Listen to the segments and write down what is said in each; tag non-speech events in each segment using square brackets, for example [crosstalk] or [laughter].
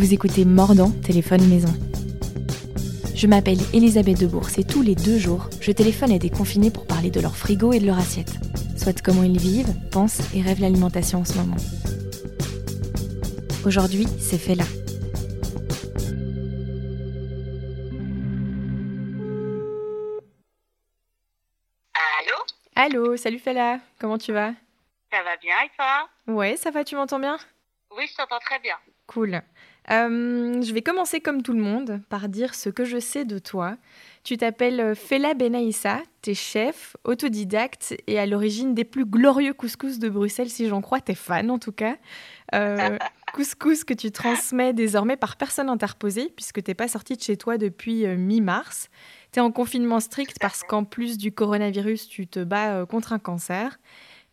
Vous écoutez Mordant, téléphone maison. Je m'appelle Elisabeth Debourse et tous les deux jours, je téléphone à des confinés pour parler de leur frigo et de leur assiette. Soit comment ils vivent, pensent et rêvent l'alimentation en ce moment. Aujourd'hui, c'est fait là. Allô? Allô, salut Fela, comment tu vas? Ça va bien et toi? Ouais, ça va, tu m'entends bien? Oui, je t'entends très bien. Cool. Euh, je vais commencer comme tout le monde par dire ce que je sais de toi. Tu t'appelles Fela Benaïssa, t'es chef, autodidacte et à l'origine des plus glorieux couscous de Bruxelles, si j'en crois, t'es fan en tout cas. Euh, [laughs] couscous que tu transmets désormais par personne interposée, puisque t'es pas sortie de chez toi depuis euh, mi-mars. T'es en confinement strict parce qu'en plus du coronavirus, tu te bats contre un cancer.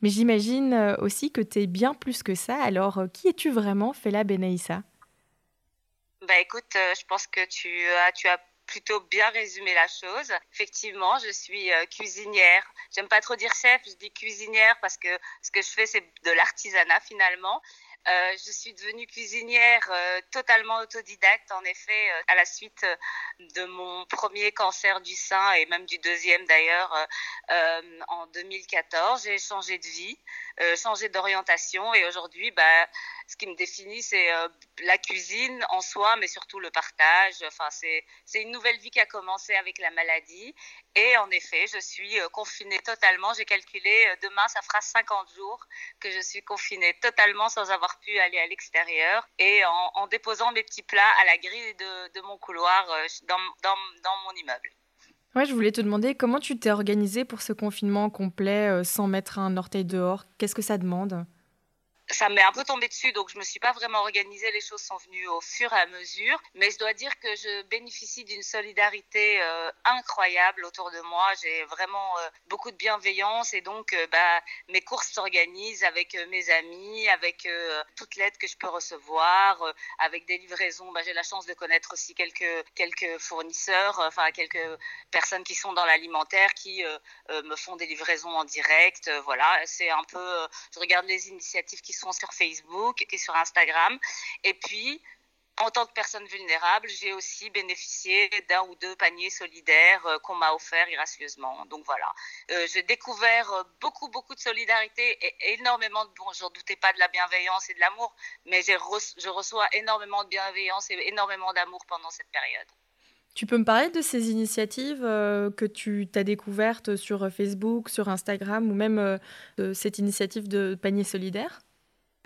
Mais j'imagine aussi que t'es bien plus que ça. Alors, qui es-tu vraiment, Fela Benaïssa Bah écoute, euh, je pense que tu as, tu as plutôt bien résumé la chose. Effectivement, je suis euh, cuisinière. J'aime pas trop dire chef, je dis cuisinière parce que ce que je fais, c'est de l'artisanat finalement. Euh, je suis devenue cuisinière euh, totalement autodidacte, en effet, euh, à la suite de mon premier cancer du sein et même du deuxième d'ailleurs en 2014. J'ai changé de vie, changé d'orientation et aujourd'hui, bah, ce qui me définit, c'est la cuisine en soi, mais surtout le partage. Enfin, c'est une nouvelle vie qui a commencé avec la maladie. Et en effet, je suis confinée totalement. J'ai calculé, demain, ça fera 50 jours que je suis confinée totalement sans avoir pu aller à l'extérieur et en, déposant mes petits plats à la grille de, mon couloir euh, dans mon immeuble. Ouais, je voulais te demander comment tu t'es organisée pour ce confinement complet euh, sans mettre un orteil dehors? Qu'est-ce que ça demande? Ça m'est un peu tombé dessus, donc je me suis pas vraiment organisée. Les choses sont venues au fur et à mesure, mais je dois dire que je bénéficie d'une solidarité euh, incroyable autour de moi. J'ai vraiment euh, beaucoup de bienveillance et donc euh, bah, mes courses s'organisent avec mes amis, avec toute l'aide que je peux recevoir, avec des livraisons. Bah, J'ai la chance de connaître aussi quelques quelques fournisseurs, enfin quelques personnes qui sont dans l'alimentaire qui me font des livraisons en direct. Voilà, c'est un peu. je regarde les initiatives qui sont sur Facebook et sur Instagram. Et puis, en tant que personne vulnérable, j'ai aussi bénéficié d'un ou deux paniers solidaires euh, qu'on m'a offerts gracieusement. Donc voilà, euh, j'ai découvert euh, beaucoup, beaucoup de solidarité et énormément de, bon, j'en doutais pas de la bienveillance et de l'amour, mais je reçois énormément de bienveillance et énormément d'amour pendant cette période. Tu peux me parler de ces initiatives que tu t'as découvertes sur Facebook, sur Instagram ou même de cette initiative de panier solidaire?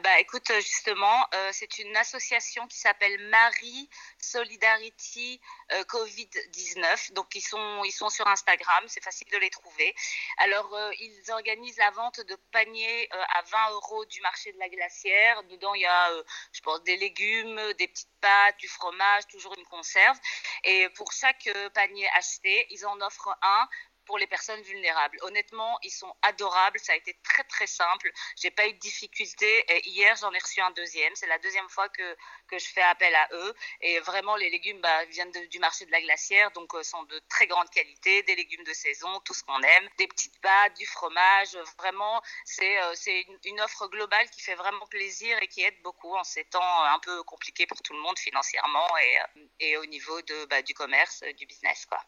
Bah écoute, euh, justement, euh, c'est une association qui s'appelle Marie Solidarity euh, Covid-19. Donc ils sont, ils sont sur Instagram, c'est facile de les trouver. Alors ils organisent la vente de paniers à 20 euros du marché de la glacière. Dedans il y a, je pense, des légumes, des petites pâtes, du fromage, toujours une conserve. Et pour chaque panier acheté, ils en offrent un pour les personnes vulnérables. Honnêtement, ils sont adorables. Ça a été très très simple. J'ai pas eu de difficultés. Et hier, j'en ai reçu un deuxième. C'est la deuxième fois que que je fais appel à eux. Et vraiment, les légumes bah, viennent du marché de la glacière, donc euh, sont de très grande qualité. Des légumes de saison, tout ce qu'on aime, des petites pâtes, du fromage. Vraiment, c'est euh, une, offre globale qui fait vraiment plaisir et qui aide beaucoup en ces temps un peu compliqués pour tout le monde financièrement et euh, et au niveau de bah, du commerce, euh, du business, quoi.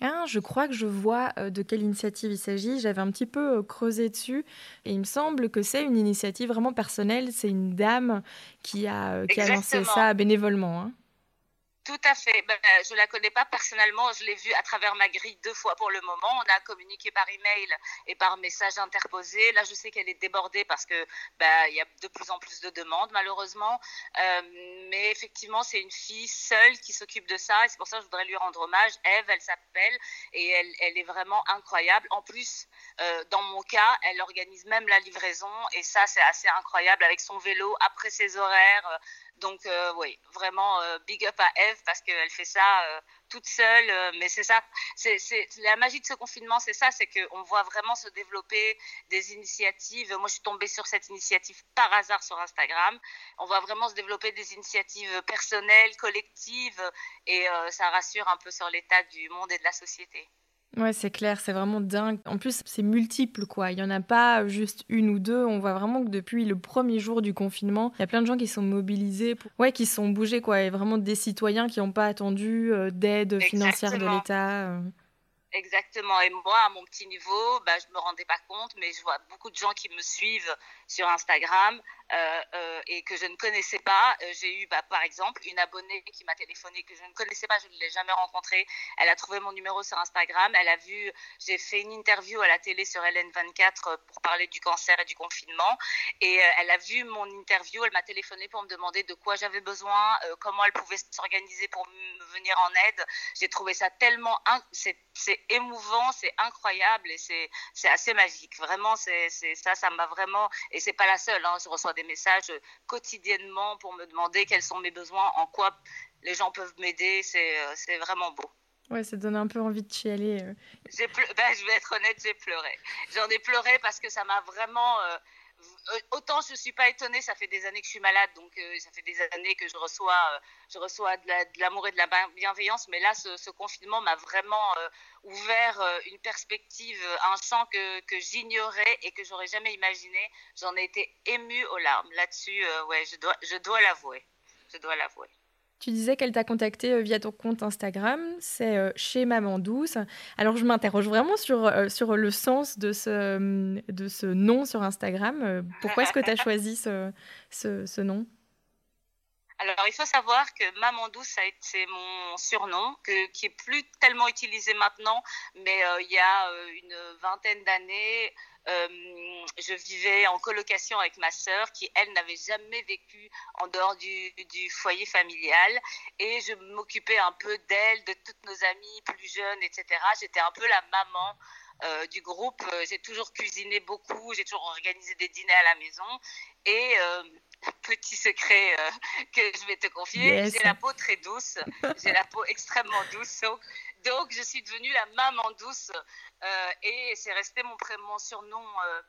Ah, je crois que je vois euh, de quelle initiative il s'agit. J'avais un petit peu euh, creusé dessus et il me semble que c'est une initiative vraiment personnelle. C'est une dame qui a, euh, qui a lancé ça bénévolement. hein. Tout à fait. Ben, euh, je la connais pas personnellement. Je l'ai vue à travers ma grille deux fois pour le moment. On a communiqué par email et par message interposé. Là, je sais qu'elle est débordée parce que ben, il y a de plus en plus de demandes, malheureusement. Euh, mais effectivement, c'est une fille seule qui s'occupe de ça. C'est pour ça que je voudrais lui rendre hommage. Eve, elle s'appelle et elle, elle est vraiment incroyable. En plus, euh, dans mon cas, elle organise même la livraison et ça, c'est assez incroyable avec son vélo après ses horaires. Donc euh, oui, vraiment euh, big up à Eve parce qu'elle fait ça euh, toute seule. mais c'est ça, c'est la magie de ce confinement, c'est ça, c'est qu'on voit vraiment se développer des initiatives. Moi, je suis tombée sur cette initiative par hasard sur Instagram. On voit vraiment se développer des initiatives personnelles, collectives, et ça rassure un peu sur l'état du monde et de la société. Ouais, c'est clair, c'est vraiment dingue. En plus, c'est multiple, quoi. Il n'y en a pas juste une ou deux. On voit vraiment que depuis le premier jour du confinement, il y a plein de gens qui sont mobilisés, ouais, qui sont bougés, quoi. Et vraiment des citoyens qui n'ont pas attendu euh, d'aide financière de l'État. Exactement. Et moi, à mon petit niveau, bah, je me rendais pas compte, mais je vois beaucoup de gens qui me suivent sur Instagram euh, euh, et que je ne connaissais pas. Euh, j'ai eu, bah, par exemple, une abonnée qui m'a téléphoné que je ne connaissais pas, je ne l'ai jamais rencontrée. Elle a trouvé mon numéro sur Instagram. Elle a vu, j'ai fait une interview à la télé sur LN24 pour parler du cancer et du confinement. Et elle a vu mon interview. Elle m'a téléphoné pour me demander de quoi j'avais besoin, comment elle pouvait s'organiser pour me venir en aide. J'ai trouvé ça tellement, c'est émouvant, c'est incroyable et c'est assez magique. Vraiment, c'est ça, ça m'a vraiment. Et c'est pas la seule. Hein. Je reçois des messages quotidiennement pour me demander quels sont mes besoins, en quoi les gens peuvent m'aider. C'est euh, vraiment beau. Ouais, ça donne un peu envie de chialer. Euh. [laughs] Ben, je vais être honnête, j'ai pleuré. J'en ai pleuré parce que ça m'a vraiment. Euh, euh, autant je suis pas étonnée, ça fait des années que je suis malade, donc euh, ça fait des années que je reçois, euh, je reçois de l'amour et de la bienveillance, mais là, ce, confinement m'a vraiment ouvert une perspective, un champ que, que j'ignorais et que j'aurais jamais imaginé. J'en ai été émue aux larmes. Là-dessus, ouais, je dois, je dois l'avouer. Je dois l'avouer. Tu disais qu'elle t'a contacté euh, via ton compte Instagram, c'est euh, chez Maman Douce. Alors je m'interroge vraiment sur, euh, sur le sens de ce, de ce nom sur Instagram. Pourquoi est-ce que tu as choisi ce, ce, nom? Alors, il faut savoir que Maman Douce, c'est mon surnom, que, qui est plus tellement utilisé maintenant, mais il y a une vingtaine d'années, euh, je vivais en colocation avec ma sœur qui, elle, n'avait jamais vécu en dehors du, du foyer familial. Et je m'occupais un peu d'elle, de toutes nos amies plus jeunes, etc. J'étais un peu la maman euh, du groupe. J'ai toujours cuisiné beaucoup, j'ai toujours organisé des dîners à la maison. Et euh, petit secret euh, que je vais te confier, j'ai la peau très douce, j'ai la peau extrêmement douce. Donc, donc, je suis devenue la maman douce euh, et c'est resté mon, mon surnom euh,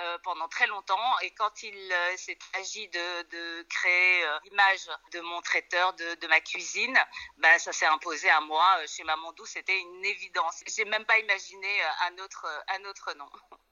euh, pendant très longtemps. Et quand il s'est agi de, créer l'image de mon traiteur, de, de ma cuisine, ben, ça s'est imposé à moi. Chez Maman Douce, c'était une évidence. J'ai même pas imaginé un autre, un autre nom. [laughs]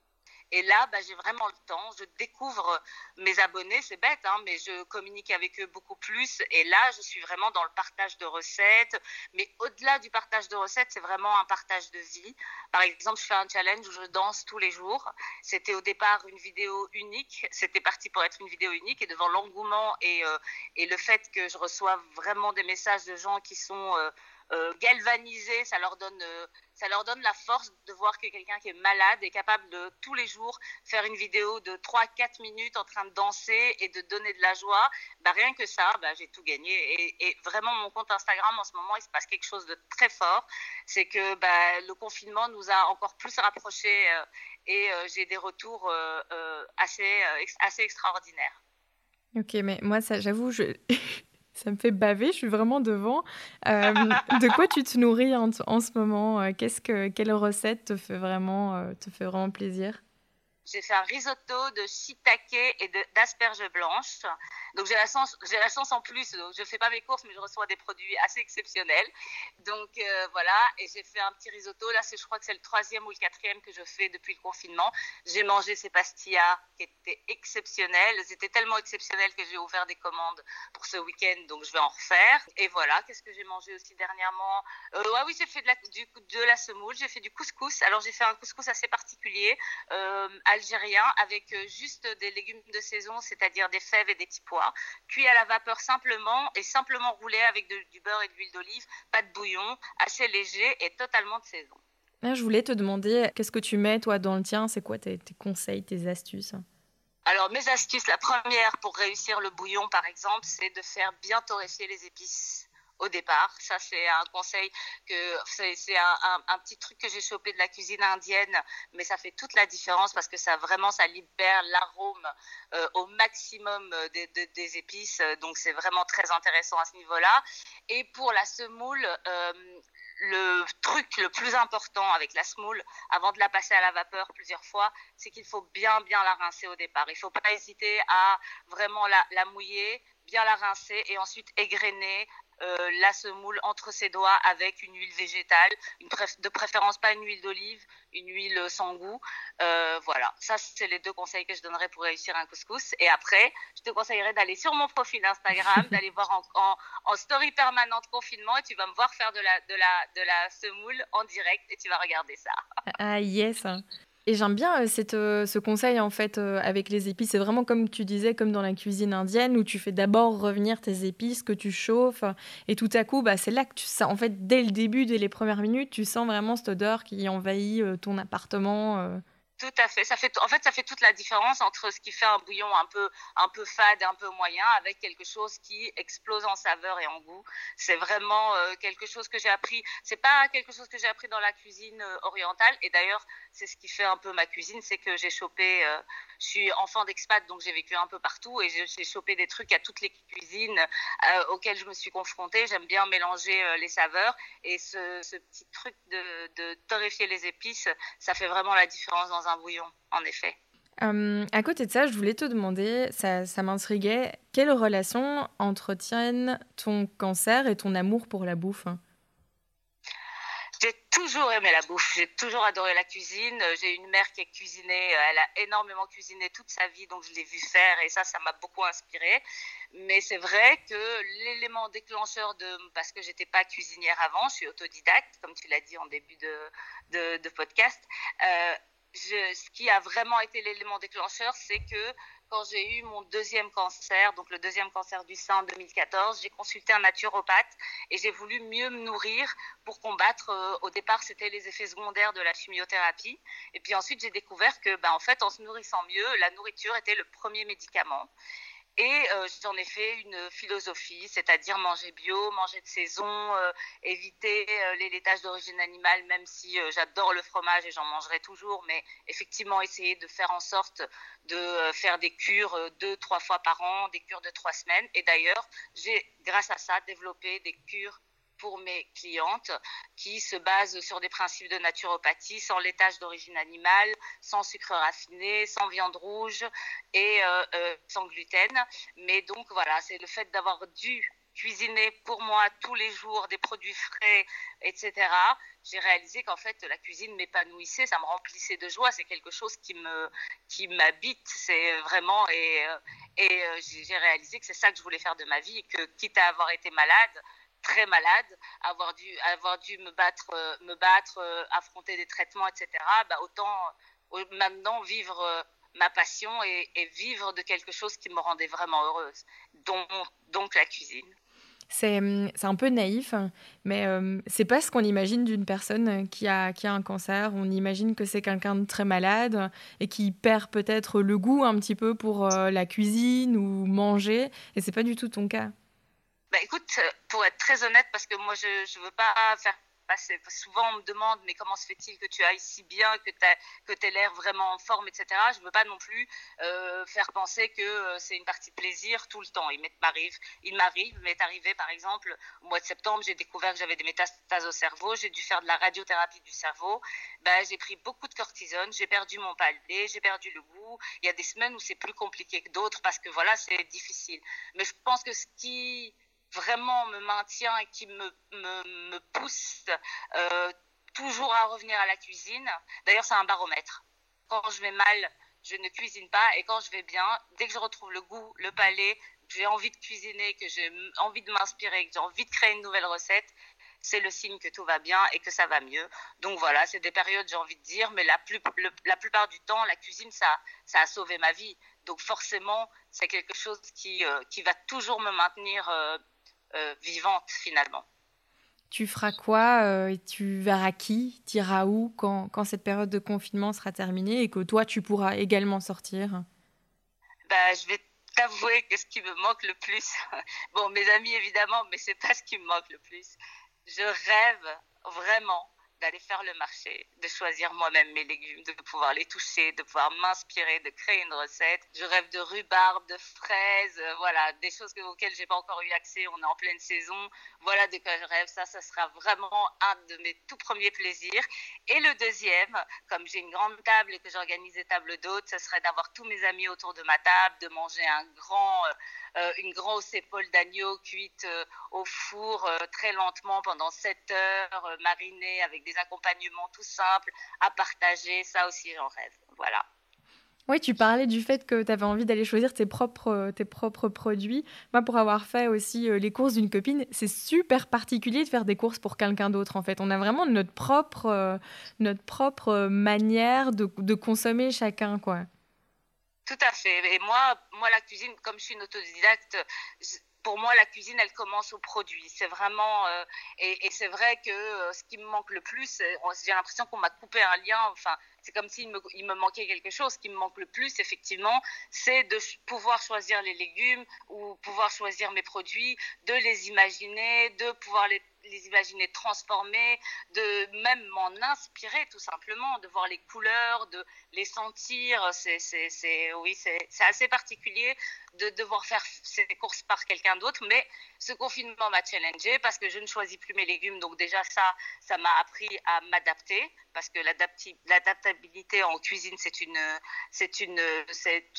Et là, bah, j'ai vraiment le temps. Je découvre mes abonnés, c'est bête, hein, mais je communique avec eux beaucoup plus. Et là, je suis vraiment dans le partage de recettes. Mais au-delà du partage de recettes, c'est vraiment un partage de vie. Par exemple, je fais un challenge où je danse tous les jours. C'était au départ une vidéo unique. C'était parti pour être une vidéo unique. Et devant l'engouement et, euh, le fait que je reçois vraiment des messages de gens qui sont... Euh, euh, ça leur donne euh, ça leur donne la force de voir que quelqu'un qui est malade est capable de tous les jours faire une vidéo de 3-4 minutes en train de danser et de donner de la joie. Bah, rien que ça, bah, j'ai tout gagné. Et, vraiment, mon compte Instagram, en ce moment, il se passe quelque chose de très fort. C'est que bah, le confinement nous a encore plus rapprochés euh, et j'ai des retours assez, assez extraordinaires. Ok, mais moi, ça, j'avoue, je... [laughs] Ça me fait baver, je suis vraiment devant. Euh, de quoi tu te nourris en, en ce moment? Euh, Qu'est-ce que quelle recette te fait vraiment euh, te fait vraiment plaisir? J'ai fait un risotto de shiitake et d'asperges blanches. Donc j'ai la chance, j'ai la chance en plus. Donc je fais pas mes courses, mais je reçois des produits assez exceptionnels. Donc euh, voilà, et j'ai fait un petit risotto. Là, je crois que c'est le troisième ou le quatrième que je fais depuis le confinement. J'ai mangé ces pastillas qui étaient exceptionnelles. C'était tellement exceptionnel que j'ai ouvert des commandes pour ce week-end, donc je vais en refaire. Et voilà, qu'est-ce que j'ai mangé aussi dernièrement? Euh, Oui, j'ai fait de la, du, de la semoule. J'ai fait du couscous. Alors j'ai fait un couscous assez particulier. Euh, algérien avec euh, juste des légumes de saison, c'est-à-dire des fèves et des petits pois, cuits à la vapeur simplement et simplement roulés avec du beurre et de l'huile d'olive, pas de bouillon, assez léger et totalement de saison. Je voulais te demander, qu'est-ce que tu mets toi dans le tien? C'est quoi tes, tes conseils, tes astuces? Alors, mes astuces, la première pour réussir le bouillon, par exemple, c'est de faire bien torréfier les épices au départ. Ça, c'est un conseil que c'est un, petit truc que j'ai chopé de la cuisine indienne, mais ça fait toute la différence parce que ça vraiment ça libère l'arôme euh, au maximum des, des, épices. Donc c'est vraiment très intéressant à ce niveau-là. Et pour la semoule, euh, le truc le plus important avec la semoule, avant de la passer à la vapeur plusieurs fois, c'est qu'il faut bien bien la rincer au départ. Il ne faut pas hésiter à vraiment la mouiller, bien la rincer et ensuite égrener euh, la semoule entre ses doigts avec une huile végétale, une de préférence pas une huile d'olive, une huile sans goût. Euh, voilà, ça c'est les deux conseils que je donnerais pour réussir un couscous. Et après, je te conseillerais d'aller sur mon profil Instagram, [laughs] d'aller voir en, en, story permanente confinement et tu vas me voir faire de la, de, la, de la semoule en direct et tu vas regarder ça. Ah yes et j'aime bien euh, euh, ce conseil en fait euh, avec les épices. C'est vraiment comme tu disais, comme dans la cuisine indienne où tu fais d'abord revenir tes épices que tu chauffes et tout à coup, bah, c'est là que tu sens, en fait, dès le début, dès les premières minutes, tu sens vraiment cette odeur qui envahit ton appartement. Tout à fait. Ça fait, en fait, ça fait toute la différence entre ce qui fait un bouillon un peu, un peu fade, un peu moyen, avec quelque chose qui explose en saveur et en goût. C'est vraiment euh, quelque chose que j'ai appris. C'est pas quelque chose que j'ai appris dans la cuisine euh, orientale. Et d'ailleurs, c'est ce qui fait un peu ma cuisine, c'est que j'ai chopé. Euh, je suis enfant d'expat, donc j'ai vécu un peu partout et j'ai chopé des trucs à toutes les cuisines auxquelles je me suis confrontée. J'aime bien mélanger les saveurs et ce, petit truc de, de torréfier les épices, ça fait vraiment la différence dans un un bouillon, en effet. Euh, à côté de ça, je voulais te demander, ça, ça m'intriguait, quelle relation entretiennent ton cancer et ton amour pour la bouffe? J'ai toujours aimé la bouffe, j'ai toujours adoré la cuisine. J'ai une mère qui a cuisiné, elle a énormément cuisiné toute sa vie, donc je l'ai vu faire et ça, ça m'a beaucoup inspiré. Mais c'est vrai que l'élément déclencheur de, parce que j'étais pas cuisinière avant, je suis autodidacte, comme tu l'as dit en début de, de, de podcast, euh, ce qui a vraiment été l'élément déclencheur, c'est que quand j'ai eu mon deuxième cancer, donc le deuxième cancer du sein en 2014, j'ai consulté un naturopathe et j'ai voulu mieux me nourrir pour combattre. Euh, au départ, c'était les effets secondaires de la chimiothérapie. Et puis ensuite, j'ai découvert que, ben, en fait, en se nourrissant mieux, la nourriture était le premier médicament. Et euh, j'en ai fait une philosophie, c'est-à-dire manger bio, manger de saison, euh, éviter euh, les laitages d'origine animale, même si j'adore le fromage et j'en mangerai toujours, mais effectivement essayer de faire en sorte de faire des cures deux, trois fois par an, des cures de trois semaines. Et d'ailleurs, j'ai, grâce à ça, développé des cures pour mes clientes qui se basent sur des principes de naturopathie, sans laitage d'origine animale, sans sucre raffiné, sans viande rouge et euh, euh, sans gluten. Mais donc voilà, c'est le fait d'avoir dû cuisiner pour moi tous les jours des produits frais, etc. J'ai réalisé qu'en fait la cuisine m'épanouissait, ça me remplissait de joie. C'est quelque chose qui me qui m'habite, c'est vraiment et euh, et j'ai réalisé que c'est ça que je voulais faire de ma vie que quitte à avoir été malade, très malade, avoir dû, avoir dû me battre, euh, me battre euh, affronter des traitements, etc., bah, autant euh, maintenant vivre ma passion et, vivre de quelque chose qui me rendait vraiment heureuse, donc, la cuisine. C'est un peu naïf, mais c'est pas ce qu'on imagine d'une personne qui a, qui a un cancer. On imagine que c'est quelqu'un de très malade et qui perd peut-être le goût un petit peu pour la cuisine ou manger, et c'est pas du tout ton cas. Bah écoute, euh, pour être très honnête, parce que moi je ne veux pas faire. Souvent on me demande, mais comment se fait-il que tu ailles si bien, que tu aies l'air vraiment en forme, etc. Je ne veux pas non plus euh, faire penser que euh, c'est une partie de plaisir tout le temps. Il m'arrive, il m'est arrivé par exemple au mois de septembre, j'ai découvert que j'avais des métastases au cerveau, j'ai dû faire de la radiothérapie du cerveau. Ben, j'ai pris beaucoup de cortisone, j'ai perdu mon palais, j'ai perdu le goût. Il y a des semaines où c'est plus compliqué que d'autres parce que voilà, c'est difficile. Mais je pense que ce qui vraiment me maintient et qui me, me, pousse euh, toujours à revenir à la cuisine. D'ailleurs, c'est un baromètre. Quand je vais mal, je ne cuisine pas et quand je vais bien, dès que je retrouve le goût, le palais, que j'ai envie de cuisiner, que j'ai envie de m'inspirer, que j'ai envie de créer une nouvelle recette, c'est le signe que tout va bien et que ça va mieux. Donc voilà, c'est des périodes, j'ai envie de dire, mais la, plus, la plupart du temps, la cuisine, ça, ça a sauvé ma vie. Donc forcément, c'est quelque chose qui, euh, qui va toujours me maintenir euh, vivante finalement. Tu feras quoi euh, Tu verras qui Tu iras où quand, quand, cette période de confinement sera terminée et que toi, tu pourras également sortir? Bah, Je vais t'avouer que ce qui me manque le plus, [laughs] bon, mes amis évidemment, mais c'est pas ce qui me manque le plus. Je rêve vraiment d'aller faire le marché, de choisir moi-même mes légumes, de pouvoir les toucher, de pouvoir m'inspirer, de créer une recette. Je rêve de rhubarbe, de fraises, euh, voilà, des choses auxquelles j'ai pas encore eu accès. On est en pleine saison. Voilà de quoi je rêve. Ça, ça sera vraiment un de mes tout premiers plaisirs. Et le deuxième, comme j'ai une grande table et que j'organise des tables d'hôtes, ce serait d'avoir tous mes amis autour de ma table, de manger grand, euh, une grosse épaule d'agneau cuite au four très lentement pendant 7 heures, marinée avec des accompagnements tout simples à partager. Ça aussi, j'en rêve. Voilà. Oui, tu parlais du fait que tu avais envie d'aller choisir tes propres, euh, tes propres produits. Moi, pour avoir fait aussi euh, les courses d'une copine, c'est super particulier de faire des courses pour quelqu'un d'autre, en fait. On a vraiment notre propre, euh, notre propre manière de, de, consommer chacun, quoi. Tout à fait. Et moi, moi, la cuisine, comme je suis une autodidacte, pour moi, la cuisine, elle commence au produit. C'est vraiment, euh, et, c'est vrai que euh, ce qui me manque le plus, j'ai l'impression qu'on m'a coupé un lien. Enfin, c'est comme s'il me, il me manquait quelque chose. Ce qui me manque le plus, effectivement, c'est de pouvoir choisir les légumes ou pouvoir choisir mes produits, de les imaginer, de pouvoir les les imaginer transformés, de même m'en inspirer tout simplement, de voir les couleurs, de les sentir. C'est, c'est, oui, c'est, assez particulier de devoir faire ces courses par quelqu'un d'autre, mais ce confinement m'a challengé parce que je ne choisis plus mes légumes. Donc déjà ça, ça m'a appris à m'adapter parce que l'adaptabilité en cuisine, c'est une, c'est une, c'est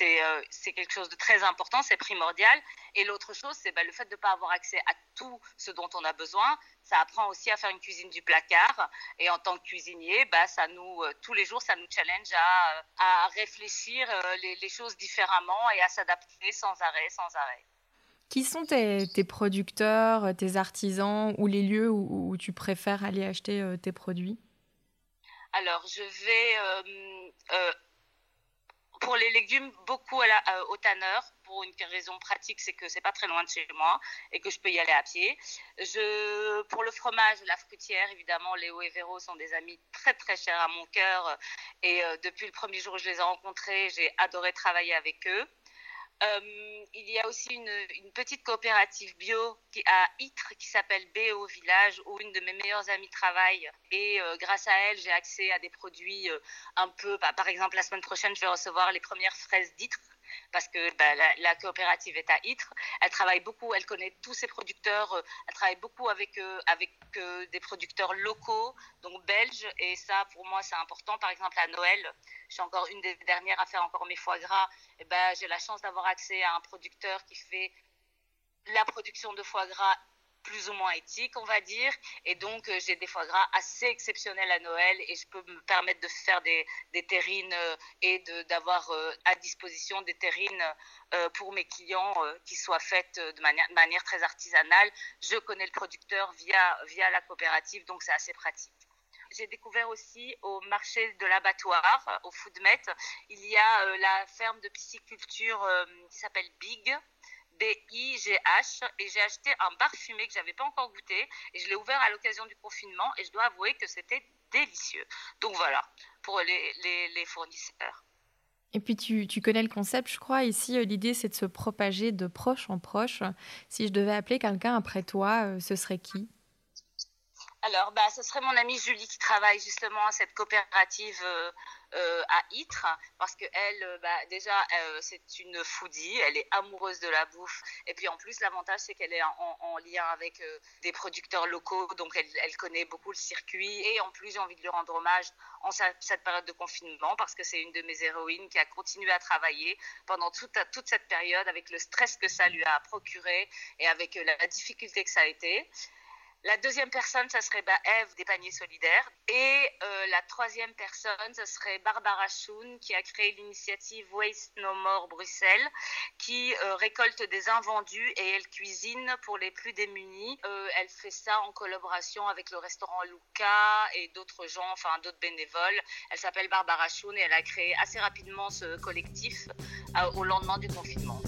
euh, c'est quelque chose de très important, c'est primordial. Et l'autre chose, c'est bah, le fait de ne pas avoir accès à tout ce dont on a besoin. Ça apprend aussi à faire une cuisine du placard. Et en tant que cuisinier, bah, ça nous, euh, tous les jours, ça nous challenge à, à réfléchir euh, les, choses différemment et à s'adapter sans arrêt, sans arrêt. Qui sont tes, producteurs, tes artisans ou les lieux où, tu préfères aller acheter tes produits? Alors, je vais pour les légumes, beaucoup euh, au tanneur, pour une raison pratique, c'est que c'est pas très loin de chez moi et que je peux y aller à pied. Pour le fromage, la fruitière, évidemment, Léo et Véro sont des amis très très chers à mon cœur et euh, depuis le premier jour où je les ai rencontrés, j'ai adoré travailler avec eux. Euh, il y a aussi une, petite coopérative bio qui, à Ytre qui s'appelle BO Village où une de mes meilleures amies travaille et euh, grâce à elle j'ai accès à des produits euh, un peu bah, par exemple la semaine prochaine je vais recevoir les premières fraises d'Ytre parce que bah, la, coopérative est à Ytre. Elle travaille beaucoup, elle connaît tous ses producteurs, elle travaille beaucoup avec, avec des producteurs locaux, donc belges, et ça pour moi c'est important. Par exemple à Noël, je suis encore une des dernières à faire encore mes foie gras, et ben, j'ai la chance d'avoir accès à un producteur qui fait la production de foie gras plus ou moins éthique, on va dire. Et donc, euh, j'ai des foie gras assez exceptionnels à Noël et je peux me permettre de faire des, terrines euh, et d'avoir euh, à disposition des terrines pour mes clients qui soient faites de manière, très artisanale. Je connais le producteur via la coopérative, donc c'est assez pratique. J'ai découvert aussi au marché de l'abattoir, au Foodmet, il y a la ferme de pisciculture qui s'appelle Big, B-I-G-H et j'ai acheté un bar fumé que j'avais pas encore goûté et je l'ai ouvert à l'occasion du confinement et je dois avouer que c'était délicieux. Donc voilà, pour les, fournisseurs. Et puis tu, connais le concept, je crois. Ici, euh, l'idée, c'est de se propager de proche en proche. Si je devais appeler quelqu'un après toi, euh, ce serait qui? Alors, bah, ce serait mon amie Julie qui travaille justement à cette coopérative euh, euh, à Ytre, parce que elle, euh, bah, déjà, c'est une foodie, elle est amoureuse de la bouffe, et puis en plus, l'avantage, c'est qu'elle est en, lien avec des producteurs locaux, donc elle, connaît beaucoup le circuit, et en plus, j'ai envie de lui rendre hommage en cette période de confinement, parce que c'est une de mes héroïnes qui a continué à travailler pendant toute, toute cette période avec le stress que ça lui a procuré et avec la difficulté que ça a été. La deuxième personne, ça serait bah, Eve des paniers solidaires. Et euh, la troisième personne, ce serait Barbara Schoon qui a créé l'initiative Waste No More Bruxelles, qui euh, récolte des invendus et elle cuisine pour les plus démunis. Euh, elle fait ça en collaboration avec le restaurant Luca et d'autres gens, enfin d'autres bénévoles. Elle s'appelle Barbara Schoon et elle a créé assez rapidement ce collectif au lendemain du confinement.